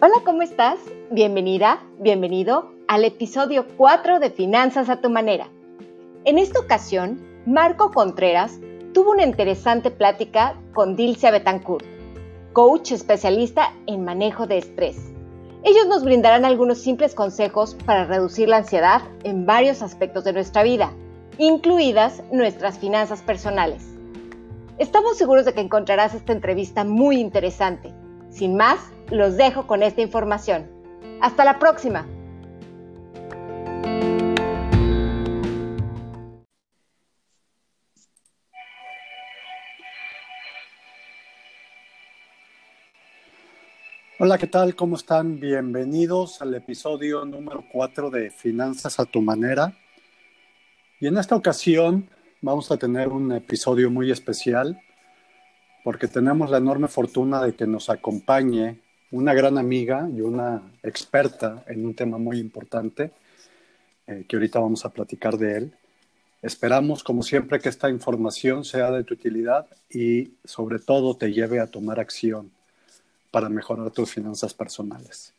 Hola, ¿cómo estás? Bienvenida, bienvenido al episodio 4 de Finanzas a tu manera. En esta ocasión, Marco Contreras tuvo una interesante plática con Dilcia Betancourt, coach especialista en manejo de estrés. Ellos nos brindarán algunos simples consejos para reducir la ansiedad en varios aspectos de nuestra vida, incluidas nuestras finanzas personales. Estamos seguros de que encontrarás esta entrevista muy interesante. Sin más, los dejo con esta información. Hasta la próxima. Hola, ¿qué tal? ¿Cómo están? Bienvenidos al episodio número 4 de Finanzas a tu manera. Y en esta ocasión vamos a tener un episodio muy especial porque tenemos la enorme fortuna de que nos acompañe una gran amiga y una experta en un tema muy importante, eh, que ahorita vamos a platicar de él. Esperamos, como siempre, que esta información sea de tu utilidad y sobre todo te lleve a tomar acción para mejorar tus finanzas personales.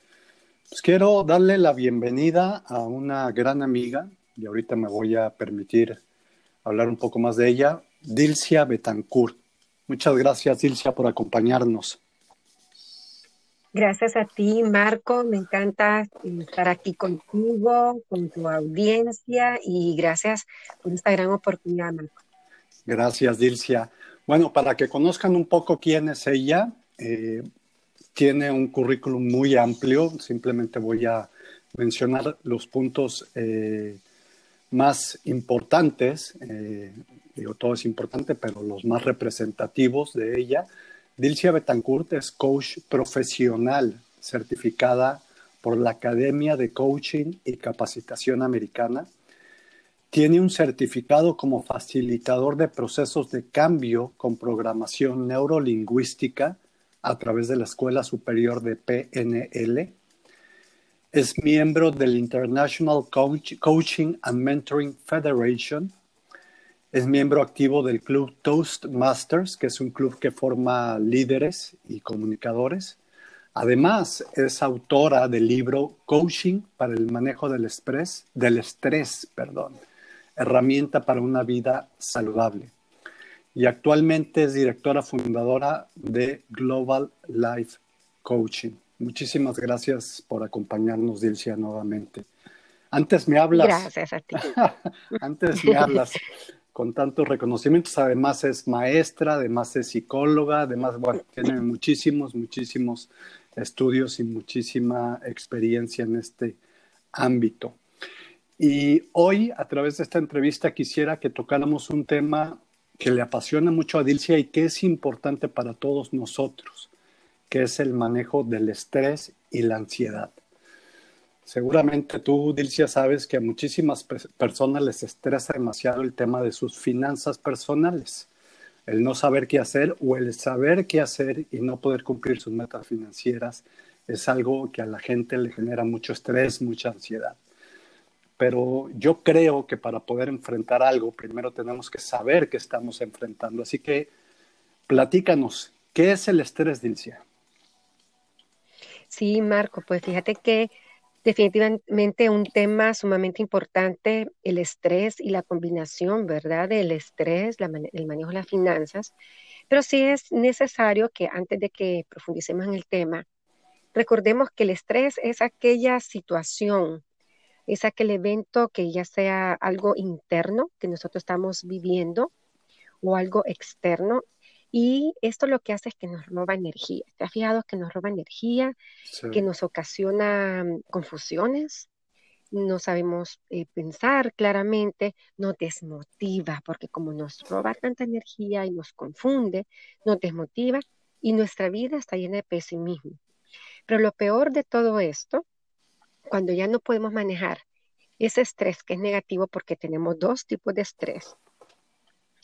Pues quiero darle la bienvenida a una gran amiga y ahorita me voy a permitir hablar un poco más de ella, Dilcia Betancourt. Muchas gracias, Dilcia, por acompañarnos. Gracias a ti, Marco. Me encanta estar aquí contigo, con tu audiencia y gracias por esta gran oportunidad, Marco. Gracias, Dilcia. Bueno, para que conozcan un poco quién es ella, eh, tiene un currículum muy amplio. Simplemente voy a mencionar los puntos eh, más importantes. Eh, digo, todo es importante, pero los más representativos de ella Dilcia Betancourt es coach profesional certificada por la Academia de Coaching y Capacitación Americana. Tiene un certificado como facilitador de procesos de cambio con programación neurolingüística a través de la Escuela Superior de PNL. Es miembro del International Coaching and Mentoring Federation es miembro activo del club Toastmasters, que es un club que forma líderes y comunicadores. Además, es autora del libro Coaching para el manejo del estrés, del estrés, perdón, herramienta para una vida saludable. Y actualmente es directora fundadora de Global Life Coaching. Muchísimas gracias por acompañarnos, Dilcia, nuevamente. Antes me hablas. Gracias a ti. antes me hablas con tantos reconocimientos. Además es maestra, además es psicóloga, además, bueno, tiene muchísimos, muchísimos estudios y muchísima experiencia en este ámbito. Y hoy, a través de esta entrevista, quisiera que tocáramos un tema que le apasiona mucho a Dilcia y que es importante para todos nosotros, que es el manejo del estrés y la ansiedad. Seguramente tú, Dilcia, sabes que a muchísimas personas les estresa demasiado el tema de sus finanzas personales. El no saber qué hacer o el saber qué hacer y no poder cumplir sus metas financieras es algo que a la gente le genera mucho estrés, mucha ansiedad. Pero yo creo que para poder enfrentar algo, primero tenemos que saber qué estamos enfrentando. Así que platícanos, ¿qué es el estrés, Dilcia? Sí, Marco, pues fíjate que Definitivamente un tema sumamente importante, el estrés y la combinación, ¿verdad? Del estrés, el manejo de las finanzas. Pero sí es necesario que antes de que profundicemos en el tema, recordemos que el estrés es aquella situación, es aquel evento que ya sea algo interno que nosotros estamos viviendo o algo externo y esto lo que hace es que nos roba energía. ¿Te has fijado que nos roba energía, que nos ocasiona mm, confusiones? No sabemos eh, pensar claramente, nos desmotiva, porque como nos roba tanta energía y nos confunde, nos desmotiva y nuestra vida está llena de pesimismo. Pero lo peor de todo esto, cuando ya no podemos manejar ese estrés que es negativo porque tenemos dos tipos de estrés,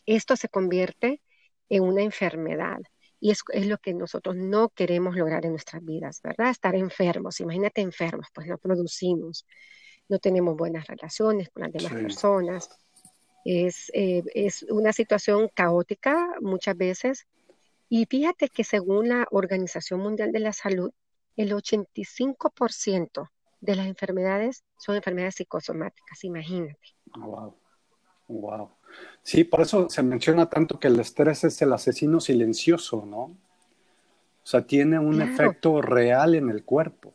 esto se convierte en una enfermedad. Y es, es, lo que nosotros no queremos lograr en nuestras vidas, ¿verdad? Estar enfermos. Imagínate enfermos, pues no producimos, no tenemos buenas relaciones con las demás personas. Es, eh, es una situación caótica muchas veces. Y fíjate que según la Organización Mundial de la Salud, el 85% de las enfermedades son enfermedades psicosomáticas, imagínate. Wow. Wow. Sí, por eso se menciona tanto que el estrés es el asesino silencioso, ¿no? O sea, tiene un efecto real en el cuerpo.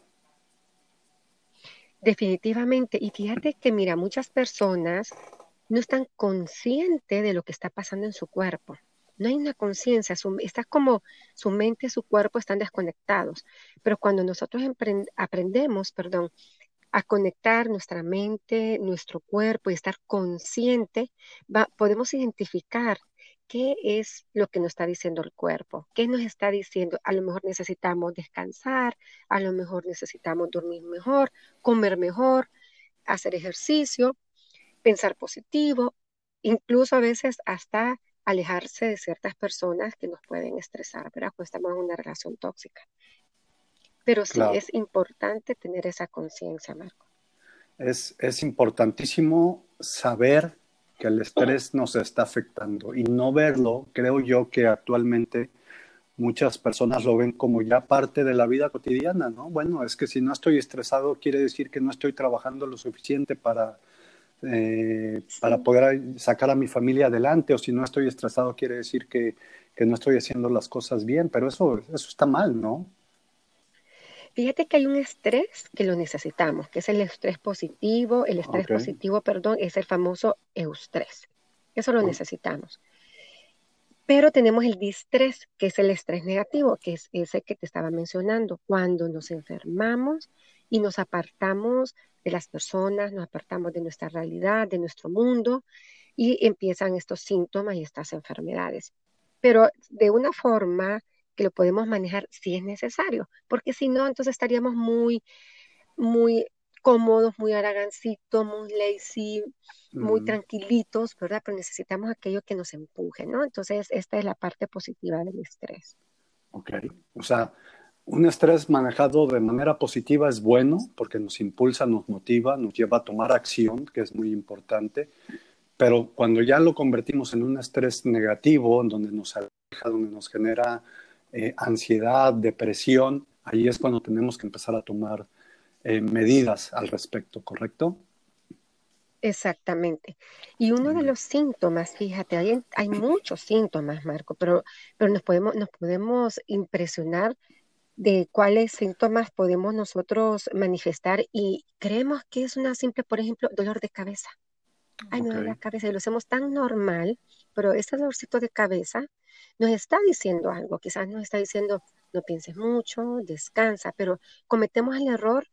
Definitivamente. Y fíjate que, mira, muchas personas no están conscientes de lo que está pasando en su cuerpo. No hay una conciencia, está como su mente y su cuerpo están desconectados. Pero cuando nosotros aprendemos, perdón, a conectar nuestra mente, nuestro cuerpo y estar consciente, podemos identificar qué es lo que nos está diciendo el cuerpo, qué nos está diciendo. A lo mejor necesitamos descansar, a lo mejor necesitamos dormir mejor, comer mejor, hacer ejercicio, pensar positivo, incluso a veces hasta alejarse de ciertas personas que nos pueden estresar, pero Cuando estamos en una relación tóxica. Pero sí es importante tener esa conciencia, Marco. Es, es importantísimo saber que el estrés nos está afectando y no verlo, creo yo que actualmente muchas personas lo ven como ya parte de la vida cotidiana, ¿no? Bueno, es que si no estoy estresado quiere decir que no estoy trabajando lo suficiente para, eh, para poder sacar a mi familia adelante, o si no estoy estresado quiere decir que, que no estoy haciendo las cosas bien, pero eso, eso está mal, ¿no? Fíjate que hay un estrés que lo necesitamos, que es el estrés positivo. El estrés positivo, perdón, es el famoso eustrés. Eso lo necesitamos. Pero tenemos el distrés, que es el estrés negativo, que es ese que te estaba mencionando, cuando nos enfermamos y nos apartamos de las personas, nos apartamos de nuestra realidad, de nuestro mundo, y empiezan estos síntomas y estas enfermedades. Pero de una forma que lo podemos manejar si es necesario, porque si no, entonces estaríamos muy, muy cómodos, muy aragancitos, muy lazy, muy tranquilitos, ¿verdad? Pero necesitamos aquello que nos empuje, ¿no? Entonces, esta es la parte positiva del estrés. Ok, o sea, un estrés manejado de manera positiva es bueno porque nos impulsa, nos motiva, nos lleva a tomar acción, que es muy importante, pero cuando ya lo convertimos en un estrés negativo, en donde nos aleja, donde nos genera eh, ansiedad, depresión, ahí es cuando tenemos que empezar a tomar eh, medidas al respecto, ¿correcto? Exactamente. Y uno de los síntomas, fíjate, hay, hay muchos síntomas, Marco, pero, pero nos, podemos, nos podemos impresionar de cuáles síntomas podemos nosotros manifestar y creemos que es una simple, por ejemplo, dolor de cabeza. Ay, no, la cabeza, y lo hacemos tan normal, pero ese dolorcito de cabeza nos está diciendo algo, quizás nos está diciendo, no pienses mucho, descansa, pero cometemos el error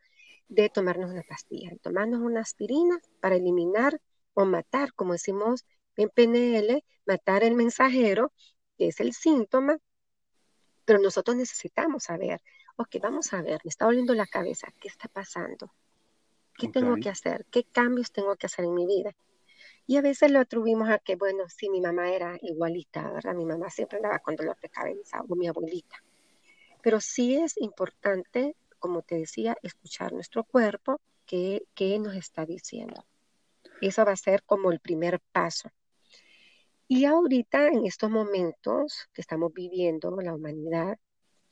de tomarnos una pastilla, de tomarnos una aspirina para eliminar o matar, como decimos en PNL, matar el mensajero, que es el síntoma, pero nosotros necesitamos saber, ok, vamos a ver, me está doliendo la cabeza, ¿qué está pasando? ¿Qué tengo que hacer? ¿Qué cambios tengo que hacer en mi vida? Y a veces lo atribuimos a que, bueno, sí, mi mamá era igualita, ¿verdad? Mi mamá siempre andaba con dolor de cabeza, o mi abuelita. Pero sí es importante, como te decía, escuchar nuestro cuerpo, qué, qué nos está diciendo. Eso va a ser como el primer paso. Y ahorita, en estos momentos que estamos viviendo la humanidad,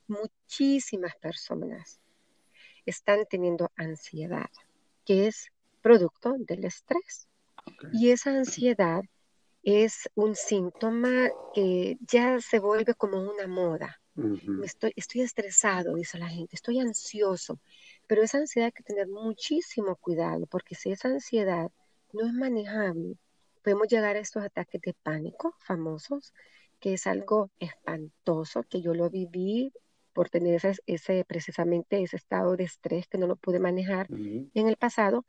muchísimas personas están teniendo ansiedad, que es producto del estrés. Y esa ansiedad es un síntoma que ya se vuelve como una moda. estoy, estoy estresado, dice la gente, estoy ansioso, pero esa ansiedad hay que tener muchísimo cuidado, porque si esa ansiedad no es manejable, podemos llegar a estos ataques de pánico famosos, que es algo espantoso, que yo lo viví por tener ese, precisamente ese estado de estrés que no lo pude manejar en el pasado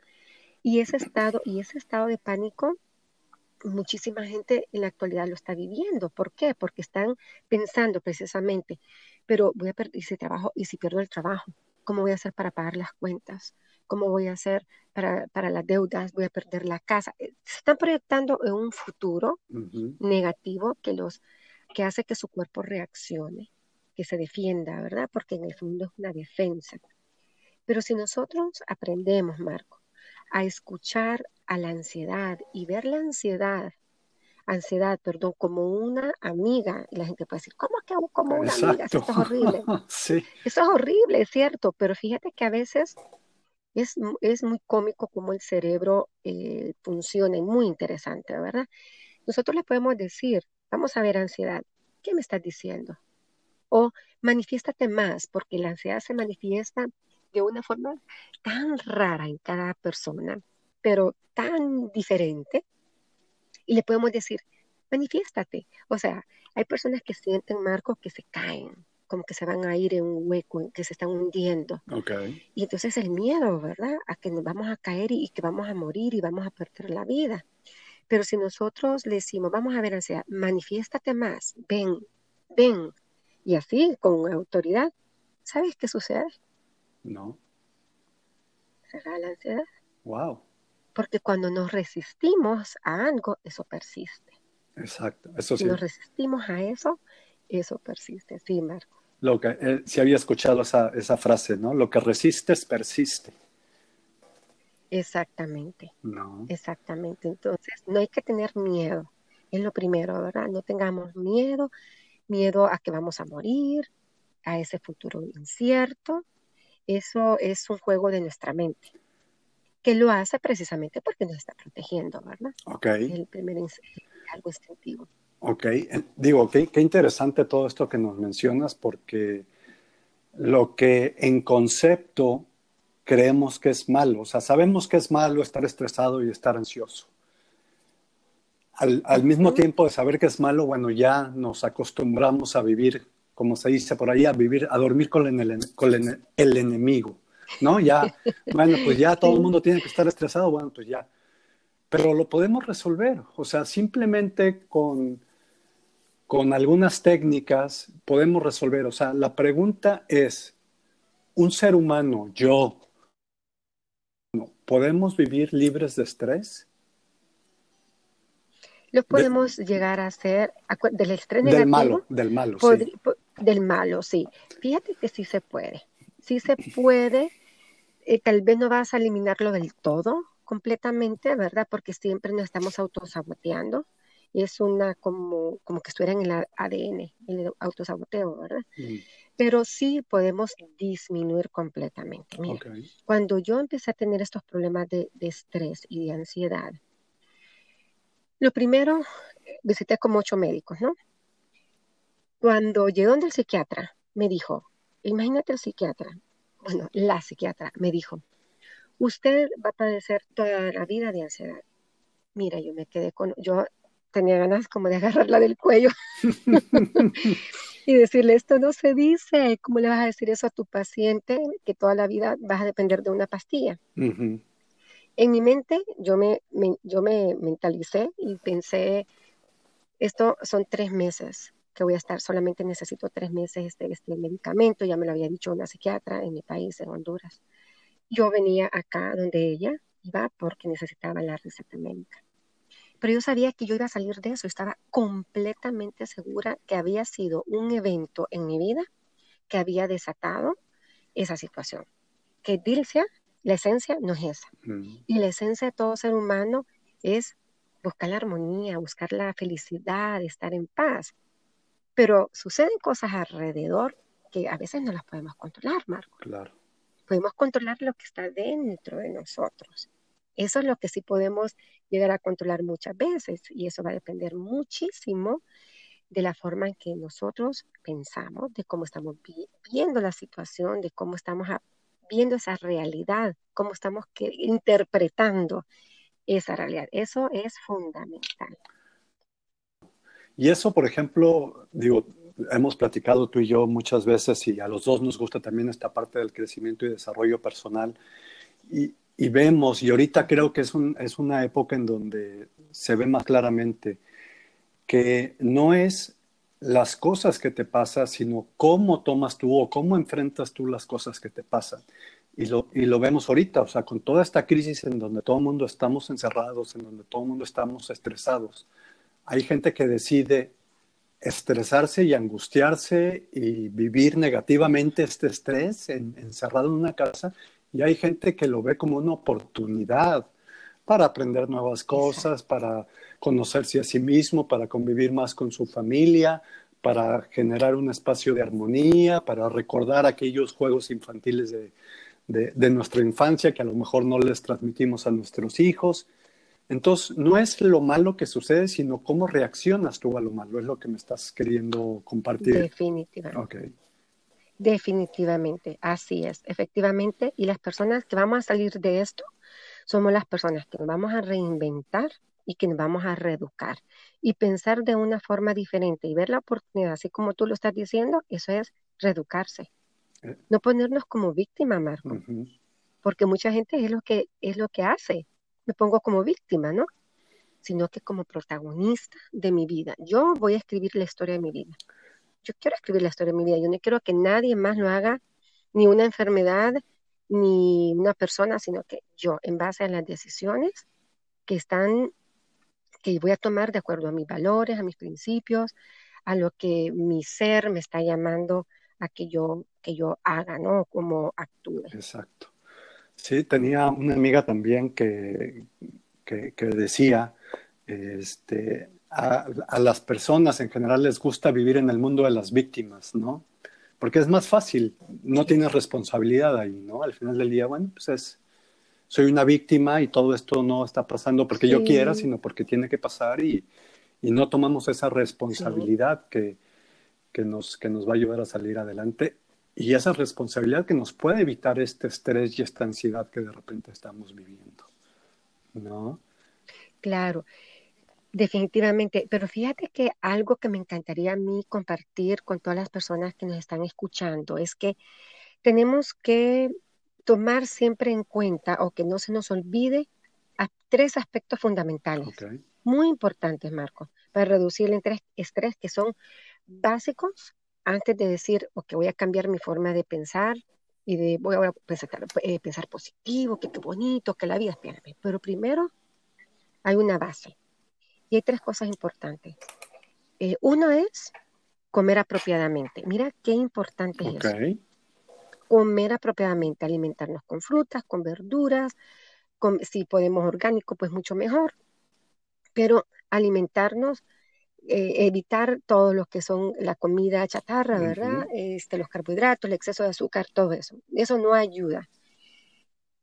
y ese estado, y ese estado de pánico, muchísima gente en la actualidad lo está viviendo. ¿Por qué? Porque están pensando precisamente, pero voy a perder ese trabajo, y si pierdo el trabajo, ¿cómo voy a hacer para pagar las cuentas? ¿Cómo voy a hacer para, para las deudas? ¿Voy a perder la casa? Eh, se están proyectando en un futuro negativo que, los, que hace que su cuerpo reaccione, que se defienda, ¿verdad? Porque en el fondo es una defensa. Pero si nosotros aprendemos, Marco, a escuchar a la ansiedad y ver la ansiedad ansiedad, perdón, como una amiga. Y la gente puede decir, ¿cómo que como una amiga? Eso es horrible. sí. Eso es horrible, es cierto, pero fíjate que a veces es, es muy cómico cómo el cerebro eh, funciona y muy interesante, ¿verdad? Nosotros le podemos decir, vamos a ver ansiedad, ¿qué me estás diciendo? O manifiéstate más, porque la ansiedad se manifiesta de una forma tan rara en cada persona, pero tan diferente. Y le podemos decir, manifiéstate. O sea, hay personas que sienten, Marcos, que se caen, como que se van a ir en un hueco, que se están hundiendo. Okay. Y entonces el miedo, ¿verdad? A que nos vamos a caer y, que vamos a morir y vamos a perder la vida. Pero si nosotros le decimos, vamos a ver ansiedad, manifiéstate más, ven, ven, y así, con autoridad, ¿sabes qué sucede? No. La ansiedad. Wow. Porque cuando nos resistimos a algo, eso persiste. Exacto, eso sí. Si nos resistimos a eso, eso persiste. Sí, Marco. Lo que, eh, si había escuchado esa, esa frase, ¿no? Lo que resistes, persiste. Exactamente. No. Exactamente. Entonces, no hay que tener miedo. Es lo primero, ¿verdad? No tengamos miedo, miedo a que vamos a morir, a ese futuro incierto. Eso es un juego de nuestra mente, que lo hace precisamente porque nos está protegiendo, ¿verdad? Ok. Es el primer algo instintivo. Ok, digo, qué, qué interesante todo esto que nos mencionas, porque lo que en concepto creemos que es malo. O sea, sabemos que es malo estar estresado y estar ansioso. Al, al, mismo tiempo de saber que es malo, bueno, ya nos acostumbramos a vivir, como se dice por ahí, a vivir, a dormir con el, con el, el enemigo, ¿no? Ya, bueno, pues ya todo el mundo tiene que estar estresado, bueno, pues ya. Pero lo podemos resolver, o sea, simplemente con, con algunas técnicas podemos resolver. O sea, la pregunta es, ¿un ser humano, yo, ¿podemos vivir libres de estrés? Lo podemos de, llegar a hacer del estrés del negativo. malo, del malo, sí. Del malo, sí. Fíjate que sí se puede. Sí se puede. Eh, tal vez no vas a eliminarlo del todo, completamente, ¿verdad? Porque siempre nos estamos autosaboteando. Es una como, como que estuviera en el ADN, el autosaboteo, ¿verdad? Mm pero sí podemos disminuir completamente. Mira, okay. cuando yo empecé a tener estos problemas de, de, estrés y de ansiedad, lo primero, visité como ocho médicos, ¿no? Cuando llegué donde el psiquiatra, me dijo, imagínate el psiquiatra, bueno, la psiquiatra me dijo, usted va a padecer toda la vida de ansiedad. Mira, yo me quedé con, yo tenía ganas como de agarrarla del cuello y decirle, esto no se dice, ¿cómo le vas a decir eso a tu paciente que toda la vida vas a depender de una pastilla? Uh -huh. En mi mente yo me, me, yo me mentalicé y pensé, esto son tres meses que voy a estar, solamente necesito tres meses de este medicamento, ya me lo había dicho una psiquiatra en mi país, en Honduras. Yo venía acá donde ella iba porque necesitaba la receta médica pero yo sabía que yo iba a salir de eso, estaba completamente segura que había sido un evento en mi vida que había desatado esa situación. Que Dilcia, la esencia no es esa. Mm. Y la esencia de todo ser humano es buscar la armonía, buscar la felicidad, estar en paz. Pero suceden cosas alrededor que a veces no las podemos controlar, Marco. Claro. Podemos controlar lo que está dentro de nosotros. Eso es lo que sí podemos llegar a controlar muchas veces y eso va a depender muchísimo de la forma en que nosotros pensamos, de cómo estamos vi viendo la situación, de cómo estamos viendo esa realidad, cómo estamos que, interpretando esa realidad. Eso es fundamental. Y eso, por ejemplo, digo, hemos platicado tú y yo muchas veces y a los dos nos gusta también esta parte del crecimiento y desarrollo personal. Y, y vemos, y ahorita creo que es, un, es una época en donde se ve más claramente que no es las cosas que te pasan, sino cómo tomas tú o cómo enfrentas tú las cosas que te pasan. Y lo, y lo vemos ahorita, o sea, con toda esta crisis en donde todo el mundo estamos encerrados, en donde todo el mundo estamos estresados, hay gente que decide estresarse y angustiarse y vivir negativamente este estrés en, encerrado en una casa y hay gente que lo ve como una oportunidad para aprender nuevas cosas, para conocerse a sí mismo, para convivir más con su familia, para generar un espacio de armonía, para recordar aquellos juegos infantiles de, de, nuestra infancia que a lo mejor no les transmitimos a nuestros hijos. Entonces, no es lo malo que sucede, sino cómo reaccionas tú a lo malo, es lo que me estás queriendo compartir. Definitivamente. Definitivamente, así es, efectivamente. Y las personas que vamos a salir de esto somos las personas que nos vamos a reinventar y que nos vamos a reeducar y pensar de una forma diferente y ver la oportunidad, así como tú lo estás diciendo, eso es reeducarse. Eh. No ponernos como víctima, Marco, porque mucha gente es lo que es lo que hace. Me pongo como víctima, ¿no? Sino que como protagonista de mi vida. Yo voy a escribir la historia de mi vida. Yo quiero escribir la historia de mi vida. Yo no quiero que nadie más lo haga, ni una enfermedad, ni una persona, sino que yo, en base a las decisiones que están, que voy a tomar de acuerdo a mis valores, a mis principios, a lo que mi ser me está llamando a que yo, que yo haga, ¿no? Como actúe. Exacto. Sí, tenía una amiga también que, que, decía, este, a, a, las personas en general les gusta vivir en el mundo de las víctimas, ¿no? porque es más fácil, no tienes responsabilidad ahí, ¿no? Al final del día, bueno, pues es, soy una víctima y todo esto no está pasando porque yo quiera, sino porque tiene que pasar y, y no tomamos esa responsabilidad que, que, nos, que nos va a ayudar a salir adelante y esa responsabilidad que nos puede evitar este estrés y esta ansiedad que de repente estamos viviendo, ¿no? Claro. Definitivamente, pero fíjate que algo que me encantaría a mí compartir con todas las personas que nos están escuchando es que tenemos que tomar siempre en cuenta o que no se nos olvide a tres aspectos fundamentales, muy importantes, Marco, para reducir el estrés, que son básicos antes de decir, ok, voy a cambiar mi forma de pensar y de voy a pensar, eh, pensar positivo, que qué bonito, que la vida, espérame. Pero primero hay una base y hay tres cosas importantes. Eh, uno es comer apropiadamente. Mira qué importante es eso. Comer apropiadamente, alimentarnos con frutas, con verduras, si podemos orgánico, pues mucho mejor. Pero alimentarnos, eh, evitar todo lo que son la comida chatarra, ¿verdad? este, los carbohidratos, el exceso de azúcar, todo eso. Eso no ayuda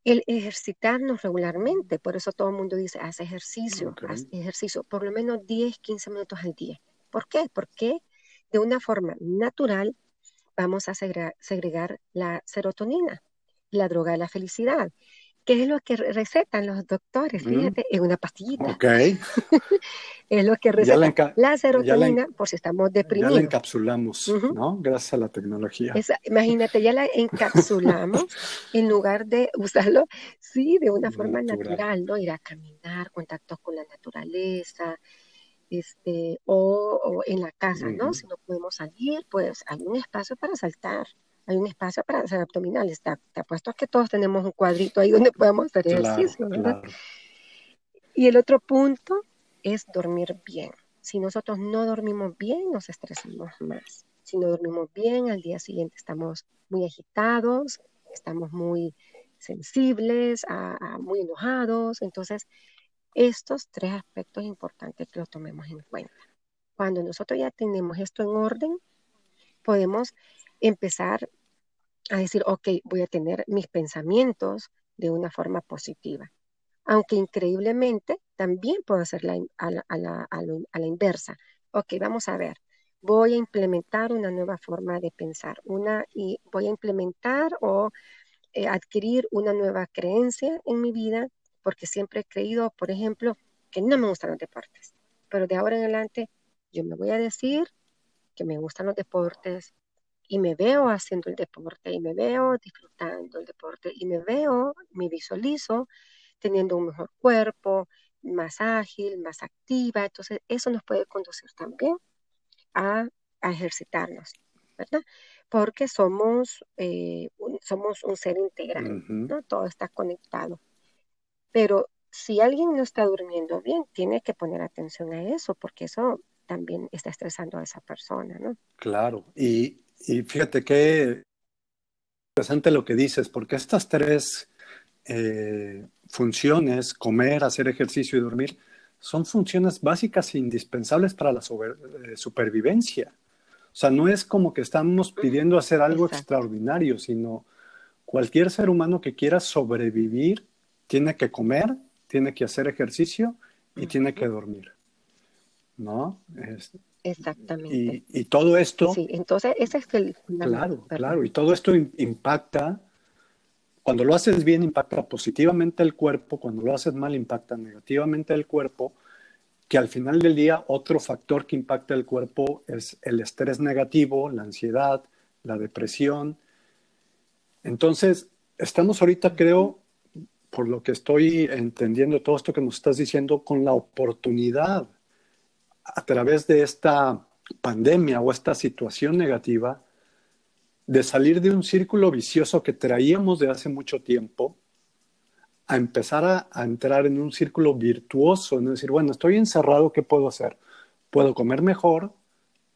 el ejercitarnos regularmente. Por eso todo el mundo dice, haz ejercicio, haz ejercicio, por lo menos 10, 15 minutos al día. ¿Por qué? Porque de una forma natural vamos a segregar la serotonina, la droga de la felicidad. ¿Qué es lo que recetan los doctores? Mm. Fíjate, es una pastillita. Ok. es lo que recetan. La, serotonina, por si estamos deprimidos. Ya la encapsulamos, ¿no? Gracias a la tecnología. imagínate, ya la encapsulamos en lugar de usarlo, sí, de una forma natural. ¿no? Ir a caminar, contacto con la naturaleza, este, o, en la casa, ¿no? Si no podemos salir, pues hay un espacio para saltar hay un espacio para hacer abdominales. Te, te apuesto a que todos tenemos un cuadrito ahí donde podemos hacer ejercicio, ¿verdad? Y el otro punto es dormir bien. Si nosotros no dormimos bien, nos estresamos más. Si no dormimos bien, al día siguiente estamos muy agitados, estamos muy sensibles, muy enojados. Entonces, estos tres aspectos importantes que los tomemos en cuenta. Cuando nosotros ya tenemos esto en orden, podemos empezar a decir, ok, voy a tener mis pensamientos de una forma positiva. Aunque increíblemente también puedo hacerla a la, a, la, a, inversa. Ok, vamos a ver, voy a implementar una nueva forma de pensar, una, y voy a implementar o eh, adquirir una nueva creencia en mi vida, porque siempre he creído, por ejemplo, que no me gustan los deportes, pero de ahora en adelante yo me voy a decir que me gustan los deportes, y me veo haciendo el deporte y me veo disfrutando el deporte y me veo, me visualizo teniendo un mejor cuerpo, más ágil, más activa. Entonces, eso nos puede conducir también a, ejercitarnos, ¿verdad? Porque somos, eh, un, somos un ser integral, ¿no? Todo está conectado. Pero si alguien no está durmiendo bien, tiene que poner atención a eso, porque eso también está estresando a esa persona, ¿no? Claro, y y fíjate qué interesante lo que dices, porque estas tres eh, funciones, comer, hacer ejercicio y dormir, son funciones básicas e indispensables para la eh, supervivencia. O sea, no es como que estamos pidiendo hacer algo extraordinario, sino cualquier ser humano que quiera sobrevivir tiene que comer, tiene que hacer ejercicio y tiene que dormir. ¿No? Exactamente. Y, todo esto. Sí, entonces ese es el. Claro, claro. Y todo esto impacta. Cuando lo haces bien, impacta positivamente el cuerpo. Cuando lo haces mal, impacta negativamente el cuerpo. Que al final del día, otro factor que impacta el cuerpo es el estrés negativo, la ansiedad, la depresión. Entonces, estamos ahorita, creo, por lo que estoy entendiendo todo esto que nos estás diciendo, con la oportunidad a través de esta pandemia o esta situación negativa de salir de un círculo vicioso que traíamos de hace mucho tiempo a empezar a, entrar en un círculo virtuoso, en decir, bueno, estoy encerrado, ¿qué puedo hacer? Puedo comer mejor,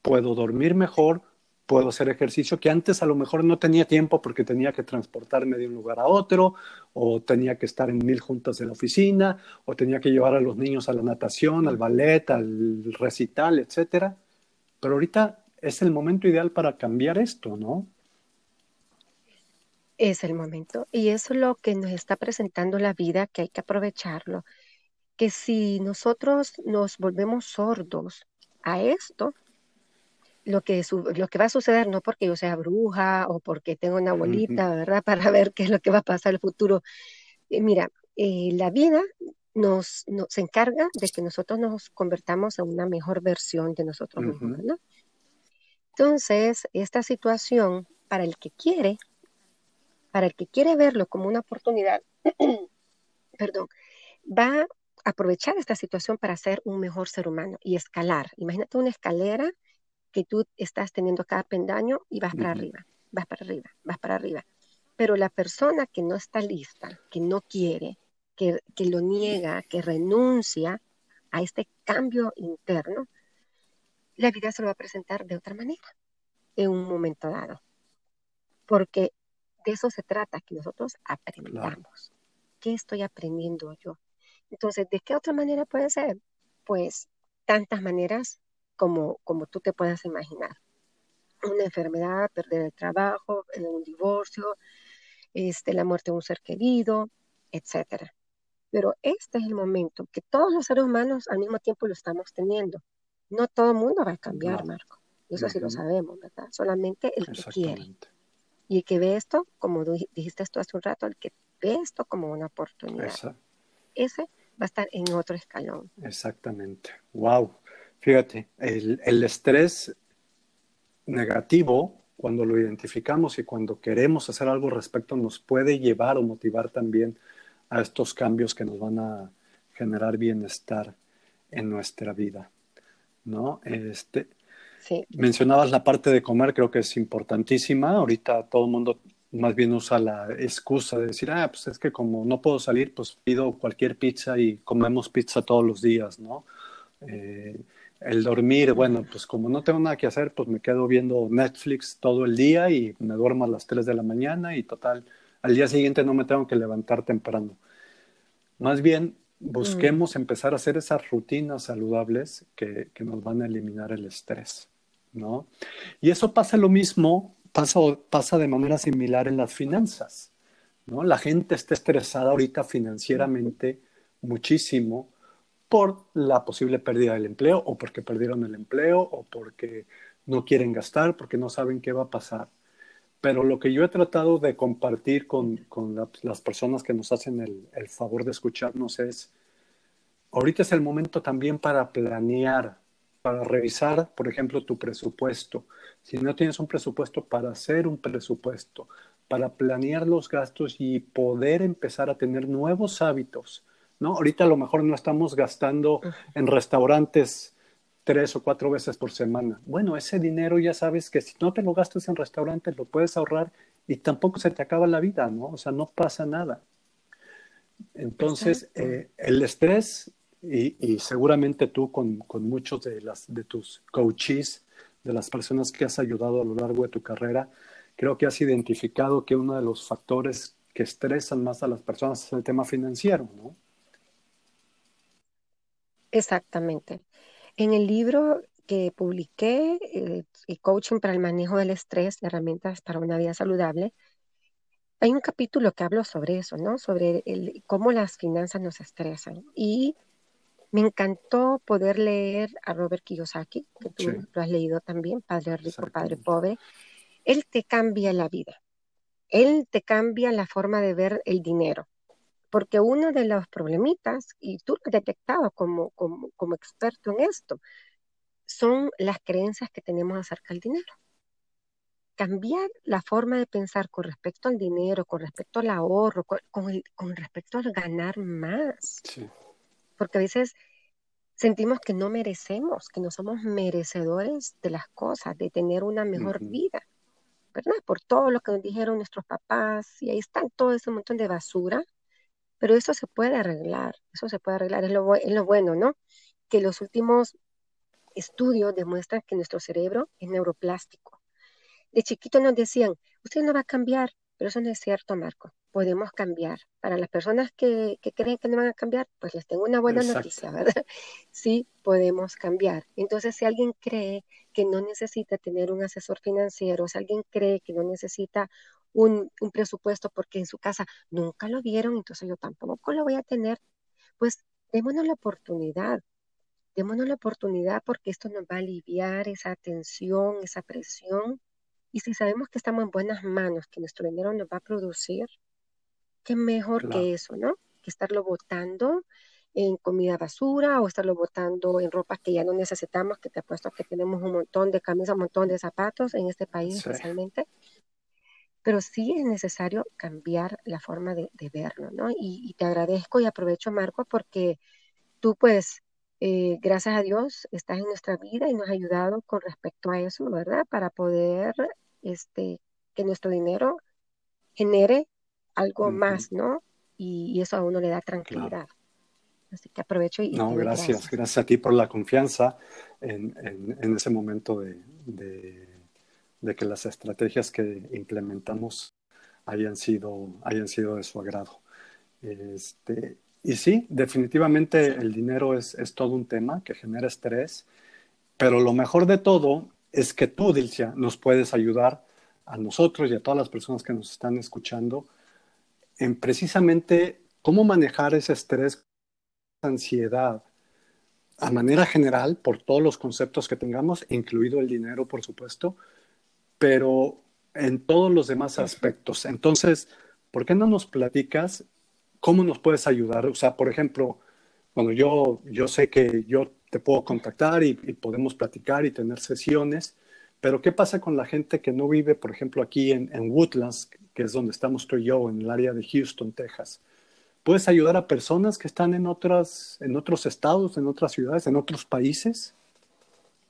puedo dormir mejor, puedo hacer ejercicio que antes a lo mejor no tenía tiempo porque tenía que transportarme de un lugar a otro, o tenía que estar en mil juntas de la oficina, o tenía que llevar a los niños a la natación, al ballet, al recital, etcétera. Pero ahorita es el momento ideal para cambiar esto, ¿no? Es el momento. Y eso es lo que nos está presentando la vida, que hay que aprovecharlo. Que si nosotros nos volvemos sordos a esto, lo que, lo que va a suceder, no porque yo sea bruja o porque tengo una bolita, ¿verdad? Para ver qué es lo que va a pasar en el futuro. Eh, mira, eh, la vida nos, se encarga de que nosotros nos convertamos en una mejor versión de nosotros mismos, ¿no? Entonces, esta situación, para el que quiere, para el que quiere verlo como una oportunidad, perdón, va a aprovechar esta situación para ser un mejor ser humano y escalar. Imagínate una escalera que tú estás teniendo cada pendaño y vas para arriba, vas para arriba, vas para arriba. Pero la persona que no está lista, que no quiere, que, que lo niega, que renuncia a este cambio interno, la vida se lo va a presentar de otra manera, en un momento dado. Porque de eso se trata, que nosotros aprendamos. ¿Qué estoy aprendiendo yo? Entonces, ¿de qué otra manera puede ser? Pues tantas maneras como, como tú te puedas imaginar. Una enfermedad, perder el trabajo, un divorcio, este, la muerte de un ser querido, etc. Pero este es el momento que todos los seres humanos al mismo tiempo lo estamos teniendo. No todo el mundo va a cambiar, Marco. Eso sí lo sabemos, ¿verdad? Solamente el que quiere. Y el que ve esto, como dijiste tú hace un rato, el que ve esto como una oportunidad. Ese va a estar en otro escalón. Exactamente. Wow. Fíjate, el, estrés negativo, cuando lo identificamos y cuando queremos hacer algo al respecto, nos puede llevar o motivar también a estos cambios que nos van a generar bienestar en nuestra vida. ¿No? Este, Mencionabas la parte de comer, creo que es importantísima. Ahorita todo el mundo más bien usa la excusa de decir, ah, pues es que como no puedo salir, pues pido cualquier pizza y comemos pizza todos los días, ¿no? Eh, el dormir, bueno, pues como no tengo nada que hacer, pues me quedo viendo Netflix todo el día y me duermo a las 3 de la mañana y total, al día siguiente no me tengo que levantar temprano. Más bien, busquemos mm. empezar a hacer esas rutinas saludables que, que, nos van a eliminar el estrés, ¿no? Y eso pasa lo mismo, pasa, pasa de manera similar en las finanzas, ¿no? La gente está estresada ahorita financieramente muchísimo por la posible pérdida del empleo o porque perdieron el empleo o porque no quieren gastar, porque no saben qué va a pasar. Pero lo que yo he tratado de compartir con, las personas que nos hacen el, el, favor de escucharnos es, ahorita es el momento también para planear, para revisar, por ejemplo, tu presupuesto. Si no tienes un presupuesto, para hacer un presupuesto, para planear los gastos y poder empezar a tener nuevos hábitos ¿no? Ahorita a lo mejor no estamos gastando en restaurantes tres o cuatro veces por semana. Bueno, ese dinero ya sabes que si no te lo gastas en restaurantes, lo puedes ahorrar y tampoco se te acaba la vida, ¿no? O sea, no pasa nada. Entonces, eh, el estrés, y, seguramente tú con, con, muchos de, las, de tus coaches, de las personas que has ayudado a lo largo de tu carrera, creo que has identificado que uno de los factores que estresan más a las personas es el tema financiero, ¿no? Exactamente. En el libro que publiqué, el, coaching para el manejo del estrés, herramientas para una vida saludable, hay un capítulo que hablo sobre eso, ¿no? Sobre el, cómo las finanzas nos estresan. Y me encantó poder leer a Robert Kiyosaki, que tú lo has leído también, Padre Rico, Padre Pobre. Él te cambia la vida. Él te cambia la forma de ver el dinero. Porque uno de los problemitas, y tú lo has detectado como, como, como experto en esto, son las creencias que tenemos acerca del dinero. Cambiar la forma de pensar con respecto al dinero, con respecto al ahorro, con, con, respecto al ganar más. Porque a veces sentimos que no merecemos, que no somos merecedores de las cosas, de tener una mejor vida, ¿verdad? Por todo lo que nos dijeron nuestros papás, y ahí están todo ese montón de basura, pero eso se puede arreglar, eso se puede arreglar, es lo, es lo bueno, ¿no? Que los últimos estudios demuestran que nuestro cerebro es neuroplástico. De chiquito nos decían, usted no va a cambiar, pero eso no es cierto, Marco. Podemos cambiar. Para las personas que, creen que no van a cambiar, pues les tengo una buena noticia, ¿verdad? Sí, podemos cambiar. Entonces, si alguien cree que no necesita tener un asesor financiero, si alguien cree que no necesita un, un presupuesto porque en su casa nunca lo vieron, entonces yo tampoco lo voy a tener, pues démonos la oportunidad démonos la oportunidad porque esto nos va a aliviar esa tensión, esa presión. Y si sabemos que estamos en buenas manos, que nuestro dinero nos va a producir, qué mejor que eso, ¿no? Que estarlo botando en comida basura o estarlo botando en ropa que ya no necesitamos, que te apuesto que tenemos un montón de camisas, un montón de zapatos en este país especialmente. Pero sí es necesario cambiar la forma de, verlo, ¿no? Y, y, te agradezco y aprovecho, Marco, porque tú pues eh, gracias a Dios estás en nuestra vida y nos ha ayudado con respecto a eso, ¿verdad? Para poder este, que nuestro dinero genere algo más, ¿no? Y, eso a uno le da tranquilidad. Así que aprovecho y... No, gracias, gracias, a ti por la confianza en, en, ese momento de, de, de, que las estrategias que implementamos hayan sido, hayan sido de su agrado. Este, y sí, definitivamente el dinero es, todo un tema que genera estrés, pero lo mejor de todo es que tú, Dilcia, nos puedes ayudar a nosotros y a todas las personas que nos están escuchando en precisamente cómo manejar ese estrés, ansiedad, a manera general, por todos los conceptos que tengamos, incluido el dinero, por supuesto, pero en todos los demás aspectos. Entonces, ¿por qué no nos platicas ¿cómo nos puedes ayudar? O sea, por ejemplo, cuando yo, yo sé que yo te puedo contactar y, podemos platicar y tener sesiones, pero ¿qué pasa con la gente que no vive, por ejemplo, aquí en, Woodlands, que es donde estamos tú y yo, en el área de Houston, Texas? ¿Puedes ayudar a personas que están en, otras, en otros estados, en otras ciudades, en otros países?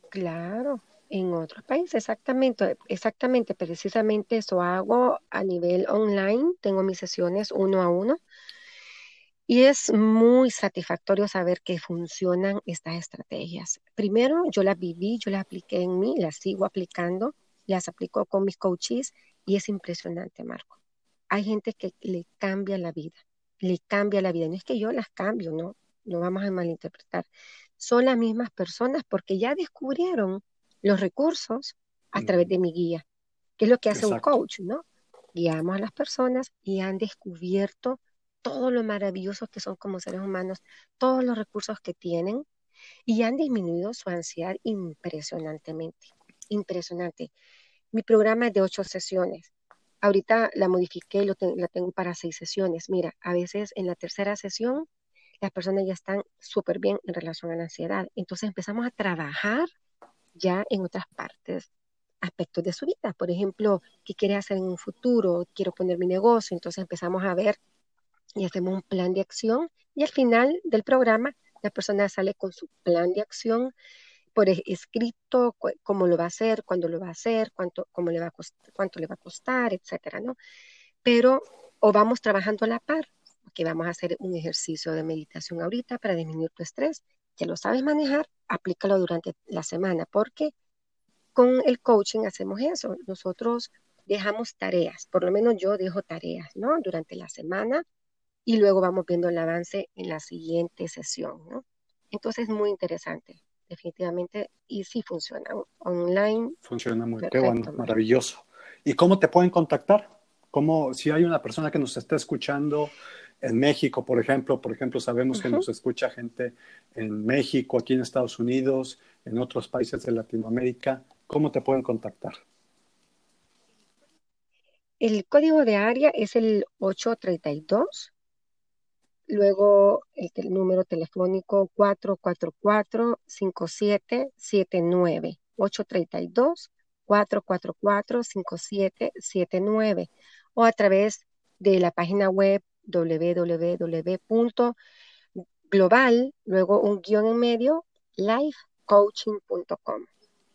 Claro, en otros países, exactamente, exactamente, precisamente eso hago a nivel online, tengo mis sesiones uno a uno y es muy satisfactorio saber que funcionan estas estrategias. Primero, yo las viví, yo las apliqué en mí, las sigo aplicando, las aplico con mis coaches y es impresionante, Marco. Hay gente que le cambia la vida, le cambia la vida. No es que yo las cambio, no, no vamos a malinterpretar. Son las mismas personas porque ya descubrieron los recursos a través de mi guía, que es lo que hace un coach, ¿no? Guiamos a las personas y han descubierto todo lo maravillosos que son como seres humanos, todos los recursos que tienen y han disminuido su ansiedad impresionantemente. Impresionante. Mi programa es de ocho sesiones. Ahorita la modifiqué, lo la tengo para seis sesiones. Mira, a veces en la tercera sesión las personas ya están súper bien en relación a la ansiedad. Entonces empezamos a trabajar ya en otras partes, aspectos de su vida. Por ejemplo, ¿qué quiere hacer en un futuro? Quiero poner mi negocio. Entonces empezamos a ver y hacemos un plan de acción y al final del programa la persona sale con su plan de acción por escrito, cómo lo va a hacer, cuándo lo va a hacer, cuánto, cómo le va a costar, cuánto le va a costar, etcétera, ¿no? Pero, o vamos trabajando a la par, que vamos a hacer un ejercicio de meditación ahorita para disminuir tu estrés, lo sabes manejar, aplícalo durante la semana, porque con el coaching hacemos eso, nosotros dejamos tareas, por lo menos yo dejo tareas, ¿no? Durante la semana y luego vamos viendo el avance en la siguiente sesión, ¿no? Entonces, muy interesante, definitivamente, y sí funciona online. Funciona muy, qué bueno, maravilloso. ¿Y cómo te pueden contactar? ¿Cómo, si hay una persona que nos está escuchando en México, por ejemplo, por ejemplo, sabemos que nos escucha gente en México, aquí en Estados Unidos, en otros países de Latinoamérica, ¿cómo te pueden contactar? El código de área es el 832. Luego el, número telefónico 444-5779. 832-444-5779. O a través de la página web www.global, luego un guion en medio, lifecoaching.com.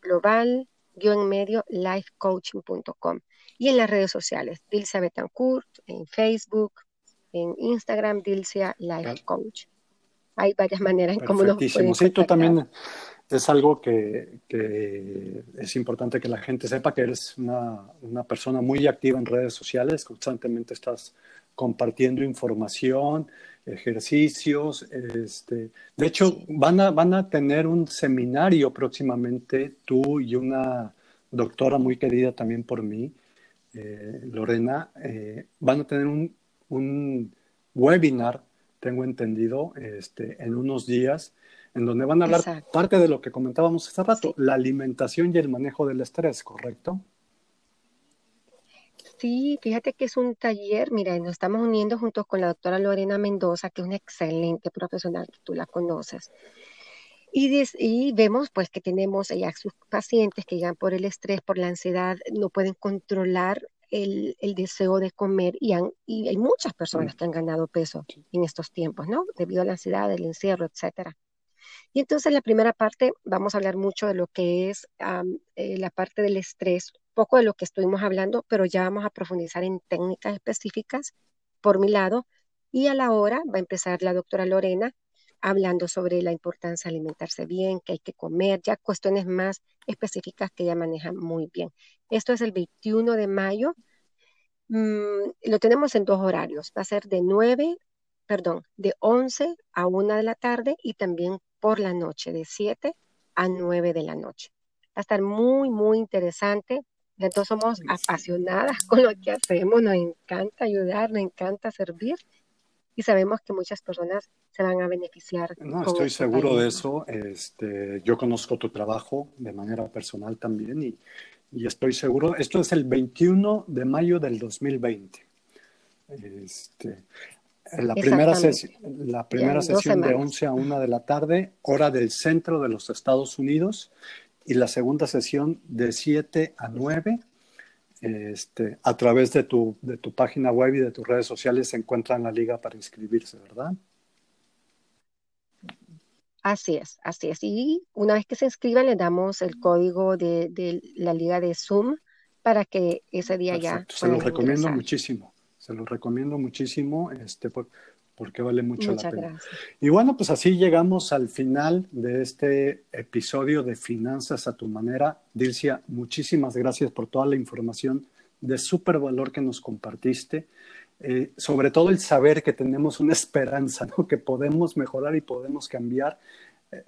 Global, guion en medio, lifecoaching.com. Y en las redes sociales, Dilcia Betancourt, en Facebook, en Instagram, Dilcia Life Coach. Hay varias maneras en cómo nos pueden Sí, tú también es algo que, es importante que la gente sepa que eres una, una persona muy activa en redes sociales, constantemente estás compartiendo información, ejercicios. Este, de hecho, van, a, van a tener un seminario próximamente, tú y una doctora muy querida también por mí, eh, Lorena, eh, van a tener un, un, webinar, tengo entendido, este, en unos días, en donde van a hablar parte de lo que comentábamos hace rato, la alimentación y el manejo del estrés, ¿correcto? Sí, fíjate que es un taller, mira, nos estamos uniendo juntos con la doctora Lorena Mendoza, que es una excelente profesional, que tú la conoces. Y, y, vemos pues que tenemos ya sus pacientes que llegan por el estrés, por la ansiedad, no pueden controlar el, el deseo de comer y, y, hay muchas personas que han ganado peso en estos tiempos, ¿no? Debido a la ansiedad, el encierro, etcétera. Y entonces en la primera parte vamos a hablar mucho de lo que es eh, la parte del estrés, poco de lo que estuvimos hablando, pero ya vamos a profundizar en técnicas específicas por mi lado. Y a la hora va a empezar la doctora Lorena hablando sobre la importancia de alimentarse bien, que hay que comer, ya cuestiones más específicas que ella maneja muy bien. Esto es el 21 de mayo. Mm, lo tenemos en dos horarios. Va a ser de 9, perdón, de 11 a 1 de la tarde y también por la noche, de 7 a 9 de la noche. Va a estar muy, muy interesante. Entonces somos apasionadas con lo que hacemos, nos encanta ayudar, nos encanta servir y sabemos que muchas personas se van a beneficiar. No, estoy este seguro de eso. Este, yo conozco tu trabajo de manera personal también y, y estoy seguro. Esto es el 21 de mayo del 2020. Este, la primera, la primera sesión de 11 a 1 de la tarde, hora del centro de los Estados Unidos, y la segunda sesión de 7 a 9. Este, a través de tu, de tu página web y de tus redes sociales se encuentran la liga para inscribirse, ¿verdad? Así es, así es. Y una vez que se inscriban, le damos el código de, de la liga de Zoom para que ese día ya. Se lo recomiendo muchísimo. Se lo recomiendo muchísimo este, porque vale mucho la pena. Y bueno, pues así llegamos al final de este episodio de Finanzas a tu manera. Dilcia, muchísimas gracias por toda la información de súper valor que nos compartiste. Eh, sobre todo el saber que tenemos una esperanza, ¿no? que podemos mejorar y podemos cambiar.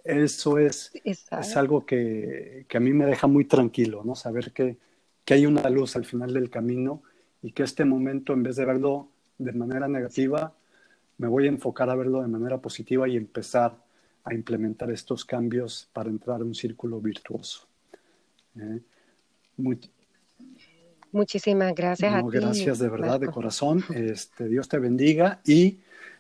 Eso es, es algo que, que, a mí me deja muy tranquilo, ¿no? Saber que, que hay una luz al final del camino y que este momento, en vez de verlo de manera negativa, me voy a enfocar a verlo de manera positiva y empezar a implementar estos cambios para entrar en un círculo virtuoso. ¿Eh? Muchísimas gracias a ti. Gracias de verdad, de corazón. Este, Dios te bendiga y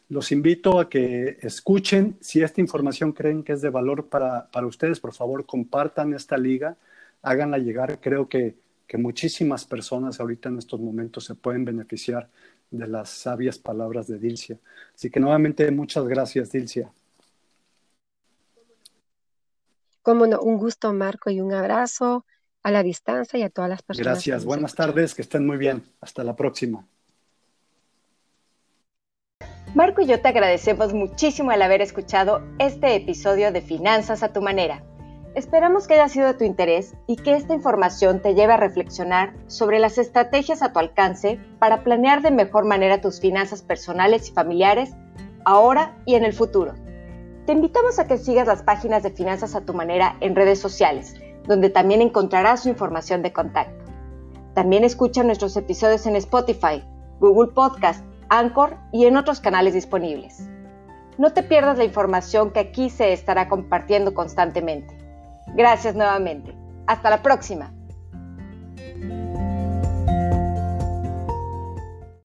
los invito a que escuchen. Si esta información creen que es de valor para, para ustedes, por favor, compartan esta liga, háganla llegar. Creo que que muchísimas personas ahorita en estos momentos se pueden beneficiar de las sabias palabras de Dilcia. Así que nuevamente muchas gracias, Dilcia. Como no, un gusto, Marco, y un abrazo a la distancia y a todas las personas. Gracias, buenas tardes, que estén muy bien. Hasta la próxima. Marco y yo te agradecemos muchísimo el haber escuchado este episodio de Finanzas a tu manera. Esperamos que haya sido de tu interés y que esta información te lleve a reflexionar sobre las estrategias a tu alcance para planear de mejor manera tus finanzas personales y familiares ahora y en el futuro. Te invitamos a que sigas las páginas de Finanzas a tu manera en redes sociales, donde también encontrarás su información de contacto. También escucha nuestros episodios en Spotify, Google Podcast, Anchor y en otros canales disponibles. No te pierdas la información que aquí se estará compartiendo constantemente. Gracias nuevamente. Hasta la próxima.